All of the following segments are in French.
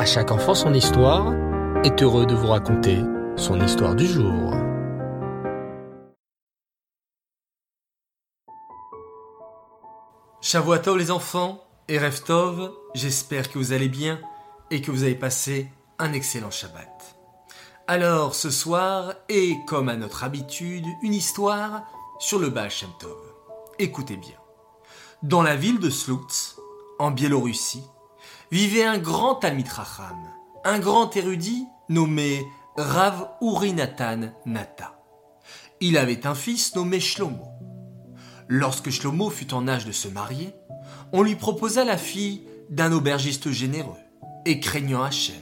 À chaque enfant son histoire est heureux de vous raconter son histoire du jour. Shavuatov les enfants et Reftov, j'espère que vous allez bien et que vous avez passé un excellent Shabbat. Alors ce soir, et comme à notre habitude, une histoire sur le Baal Shem Tov. Écoutez bien. Dans la ville de Slutsk, en Biélorussie, vivait un grand Talmid un grand érudit nommé Rav Urinatan Nata. Il avait un fils nommé Shlomo. Lorsque Shlomo fut en âge de se marier, on lui proposa la fille d'un aubergiste généreux et craignant Hachem,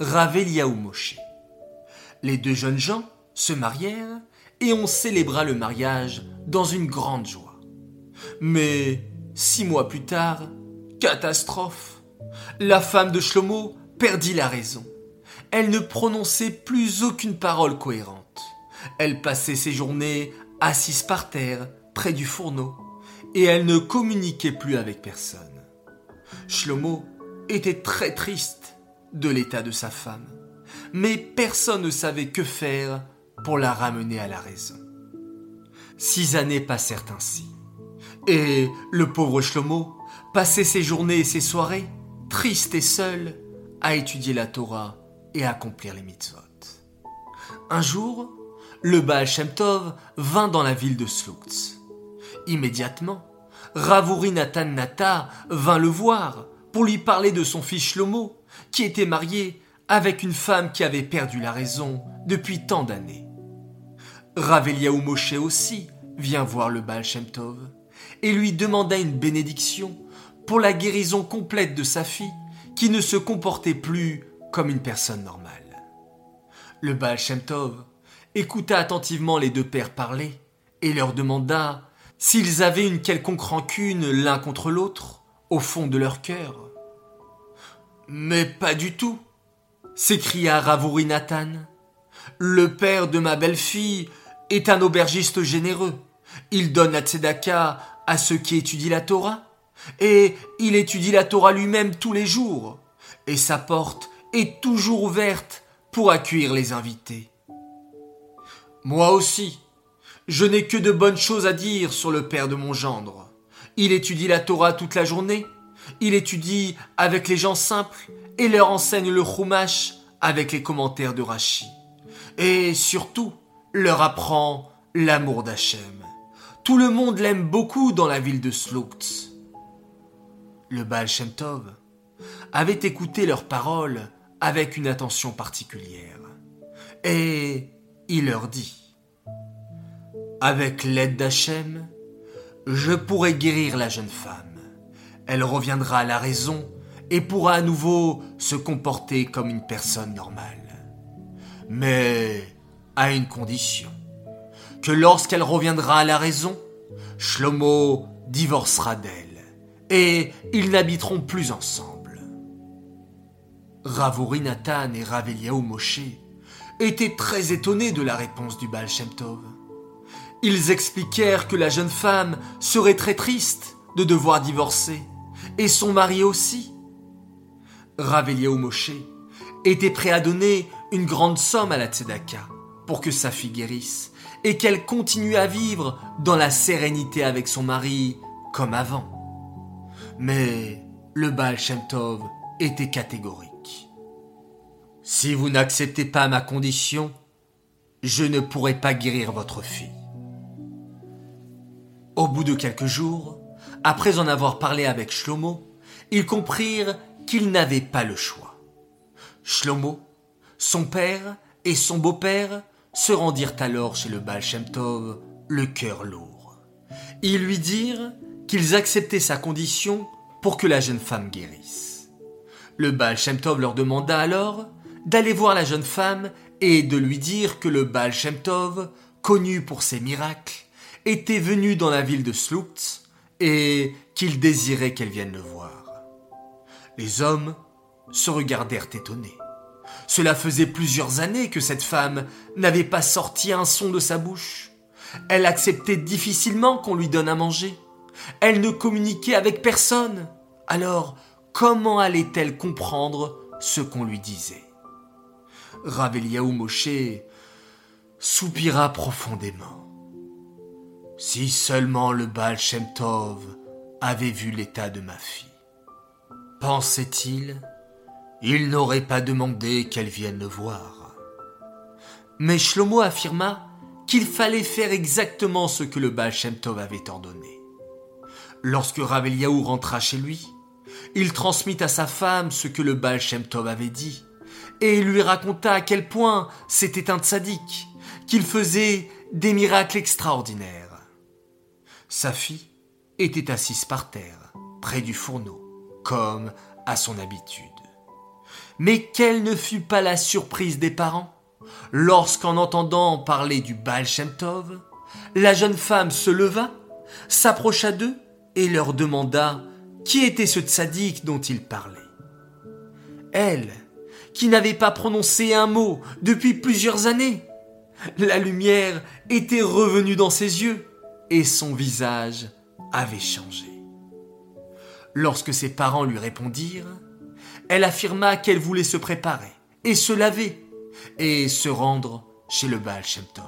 Rav Eliaou Moshe. Les deux jeunes gens se marièrent et on célébra le mariage dans une grande joie. Mais six mois plus tard, catastrophe. La femme de Shlomo perdit la raison. Elle ne prononçait plus aucune parole cohérente. Elle passait ses journées assise par terre, près du fourneau, et elle ne communiquait plus avec personne. Shlomo était très triste de l'état de sa femme, mais personne ne savait que faire pour la ramener à la raison. Six années passèrent ainsi, et le pauvre Shlomo passait ses journées et ses soirées, triste et seul, à étudier la Torah et à accomplir les mitzvot. Un jour, le Baal Shem Tov vint dans la ville de Slutsk. Immédiatement, Ravuri Nathan Nata vint le voir pour lui parler de son fils Shlomo, qui était marié avec une femme qui avait perdu la raison depuis tant d'années. Rav Eliaou Moshe aussi vient voir le Baal Shem Tov et lui demanda une bénédiction pour la guérison complète de sa fille qui ne se comportait plus comme une personne normale. Le Baal Shem Tov écouta attentivement les deux pères parler et leur demanda s'ils avaient une quelconque rancune l'un contre l'autre au fond de leur cœur. Mais pas du tout, s'écria Ravouri Nathan. Le père de ma belle-fille est un aubergiste généreux. Il donne la tzedaka à ceux qui étudient la Torah, et il étudie la Torah lui-même tous les jours, et sa porte est toujours ouverte pour accueillir les invités. Moi aussi, je n'ai que de bonnes choses à dire sur le père de mon gendre. Il étudie la Torah toute la journée, il étudie avec les gens simples et leur enseigne le Chumash avec les commentaires de Rashi. Et surtout, leur apprend l'amour d'Hachem. Tout le monde l'aime beaucoup dans la ville de Slutsk. Le Baal Shem Tov avait écouté leurs paroles avec une attention particulière. Et il leur dit Avec l'aide d'Hachem, je pourrai guérir la jeune femme. Elle reviendra à la raison et pourra à nouveau se comporter comme une personne normale. Mais à une condition que lorsqu'elle reviendra à la raison, Shlomo divorcera d'elle et ils n'habiteront plus ensemble. Ravori Nathan et Raveliaou Moshe étaient très étonnés de la réponse du Baal Shem. Ils expliquèrent que la jeune femme serait très triste de devoir divorcer, et son mari aussi. Raveliaou Moshe était prêt à donner une grande somme à la Tzedaka pour que sa fille guérisse et qu'elle continue à vivre dans la sérénité avec son mari comme avant. Mais le Baal Shem Tov était catégorique. Si vous n'acceptez pas ma condition, je ne pourrai pas guérir votre fille. Au bout de quelques jours, après en avoir parlé avec Shlomo, ils comprirent qu'ils n'avaient pas le choix. Shlomo, son père et son beau-père se rendirent alors chez le Baal Shem Tov, le cœur lourd. Ils lui dirent qu'ils acceptaient sa condition pour que la jeune femme guérisse. Le Baal Shem Tov leur demanda alors d'aller voir la jeune femme et de lui dire que le Baal Shem Tov, connu pour ses miracles, était venu dans la ville de Slutsk et qu'il désirait qu'elle vienne le voir. Les hommes se regardèrent étonnés. Cela faisait plusieurs années que cette femme n'avait pas sorti un son de sa bouche. Elle acceptait difficilement qu'on lui donne à manger. Elle ne communiquait avec personne. Alors, comment allait-elle comprendre ce qu'on lui disait? Rav Moshe soupira profondément. Si seulement le Baal Shem Tov avait vu l'état de ma fille, pensait-il, il n'aurait pas demandé qu'elle vienne le voir. Mais Shlomo affirma qu'il fallait faire exactement ce que le Baal Shem Tov avait ordonné. Lorsque Rav rentra chez lui, il transmit à sa femme ce que le Baal avait dit, et lui raconta à quel point c'était un tzaddik, qu'il faisait des miracles extraordinaires. Sa fille était assise par terre, près du fourneau, comme à son habitude. Mais quelle ne fut pas la surprise des parents lorsqu'en entendant parler du Baal la jeune femme se leva, s'approcha d'eux et leur demanda qui était ce tzaddik dont il parlait? Elle, qui n'avait pas prononcé un mot depuis plusieurs années, la lumière était revenue dans ses yeux et son visage avait changé. Lorsque ses parents lui répondirent, elle affirma qu'elle voulait se préparer et se laver et se rendre chez le Baal Shem Tov.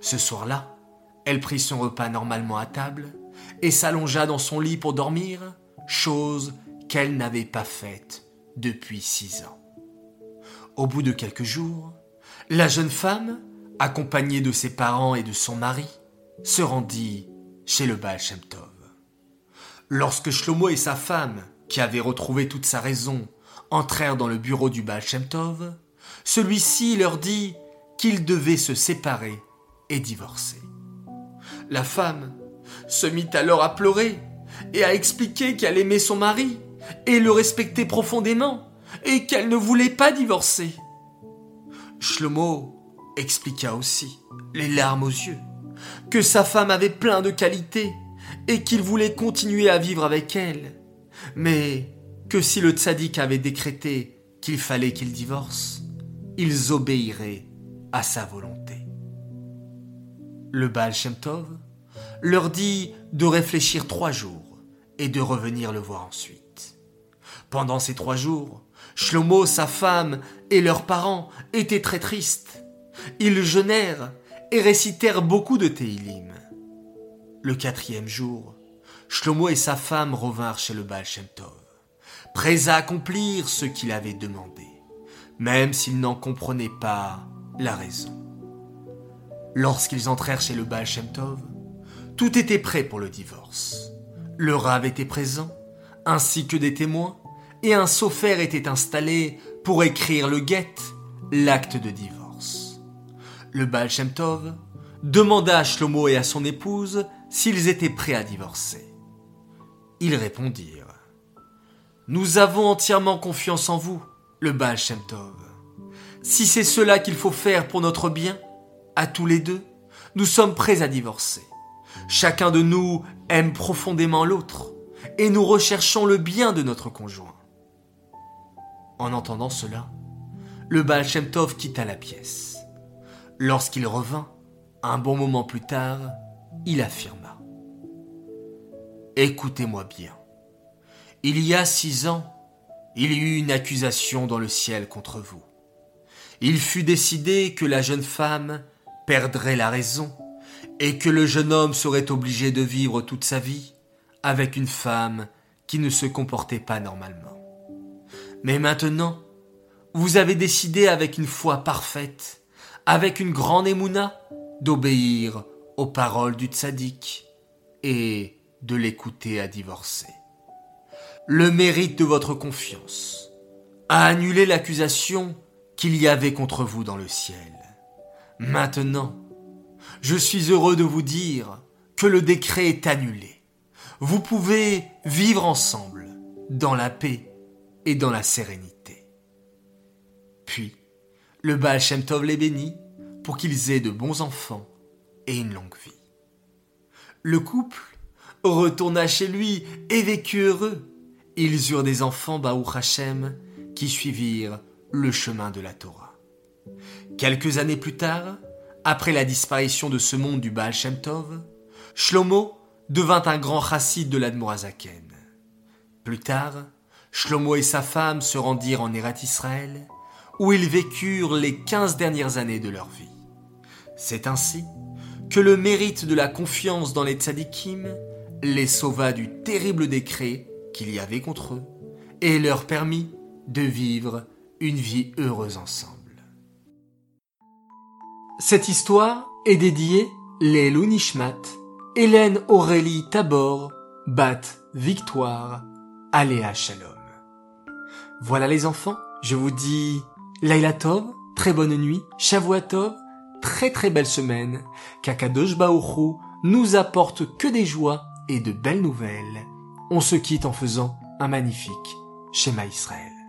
Ce soir-là, elle prit son repas normalement à table et s'allongea dans son lit pour dormir, chose qu'elle n'avait pas faite depuis six ans. Au bout de quelques jours, la jeune femme, accompagnée de ses parents et de son mari, se rendit chez le Baal Tov. Lorsque Shlomo et sa femme, qui avaient retrouvé toute sa raison, entrèrent dans le bureau du Baal Tov, celui-ci leur dit qu'ils devaient se séparer et divorcer. La femme se mit alors à pleurer et à expliquer qu'elle aimait son mari et le respectait profondément et qu'elle ne voulait pas divorcer. Shlomo expliqua aussi, les larmes aux yeux, que sa femme avait plein de qualités et qu'il voulait continuer à vivre avec elle, mais que si le tzaddik avait décrété qu'il fallait qu'il divorce, ils obéiraient à sa volonté. Le Baal leur dit de réfléchir trois jours et de revenir le voir ensuite. Pendant ces trois jours, Shlomo, sa femme et leurs parents étaient très tristes. Ils jeûnèrent et récitèrent beaucoup de Teilim. Le quatrième jour, Shlomo et sa femme revinrent chez le Baal Shem Tov, prêts à accomplir ce qu'il avait demandé, même s'ils n'en comprenaient pas la raison. Lorsqu'ils entrèrent chez le Baal Shem Tov, tout était prêt pour le divorce. Le rave était présent, ainsi que des témoins, et un sofer était installé pour écrire le guet, l'acte de divorce. Le Baal Shem Tov demanda à Shlomo et à son épouse s'ils étaient prêts à divorcer. Ils répondirent Nous avons entièrement confiance en vous, le Baal Shem Tov. Si c'est cela qu'il faut faire pour notre bien, à tous les deux, nous sommes prêts à divorcer. Chacun de nous aime profondément l'autre, et nous recherchons le bien de notre conjoint. En entendant cela, le Baal quitta la pièce. Lorsqu'il revint, un bon moment plus tard, il affirma Écoutez-moi bien. Il y a six ans, il y eut une accusation dans le ciel contre vous. Il fut décidé que la jeune femme perdrait la raison et que le jeune homme serait obligé de vivre toute sa vie avec une femme qui ne se comportait pas normalement. Mais maintenant, vous avez décidé avec une foi parfaite, avec une grande émouna, d'obéir aux paroles du tzaddik et de l'écouter à divorcer. Le mérite de votre confiance a annulé l'accusation qu'il y avait contre vous dans le ciel. Maintenant, je suis heureux de vous dire que le décret est annulé. Vous pouvez vivre ensemble dans la paix et dans la sérénité. Puis, le Baal Shem Tov les bénit pour qu'ils aient de bons enfants et une longue vie. Le couple retourna chez lui et vécut heureux. Ils eurent des enfants Baou Hashem qui suivirent le chemin de la Torah. Quelques années plus tard, après la disparition de ce monde du Baal Shem Tov, Shlomo devint un grand chassid de l'Admorazaken. Plus tard, Shlomo et sa femme se rendirent en Erat Israël, où ils vécurent les quinze dernières années de leur vie. C'est ainsi que le mérite de la confiance dans les tzadikim les sauva du terrible décret qu'il y avait contre eux et leur permit de vivre une vie heureuse ensemble. Cette histoire est dédiée les Nishmat, Hélène Aurélie Tabor, Bat Victoire, Aléa Shalom. Voilà les enfants, je vous dis Laila Tov, très bonne nuit, Shavuatov, très très belle semaine, qu'Akadosh Baoru nous apporte que des joies et de belles nouvelles. On se quitte en faisant un magnifique schéma Israël.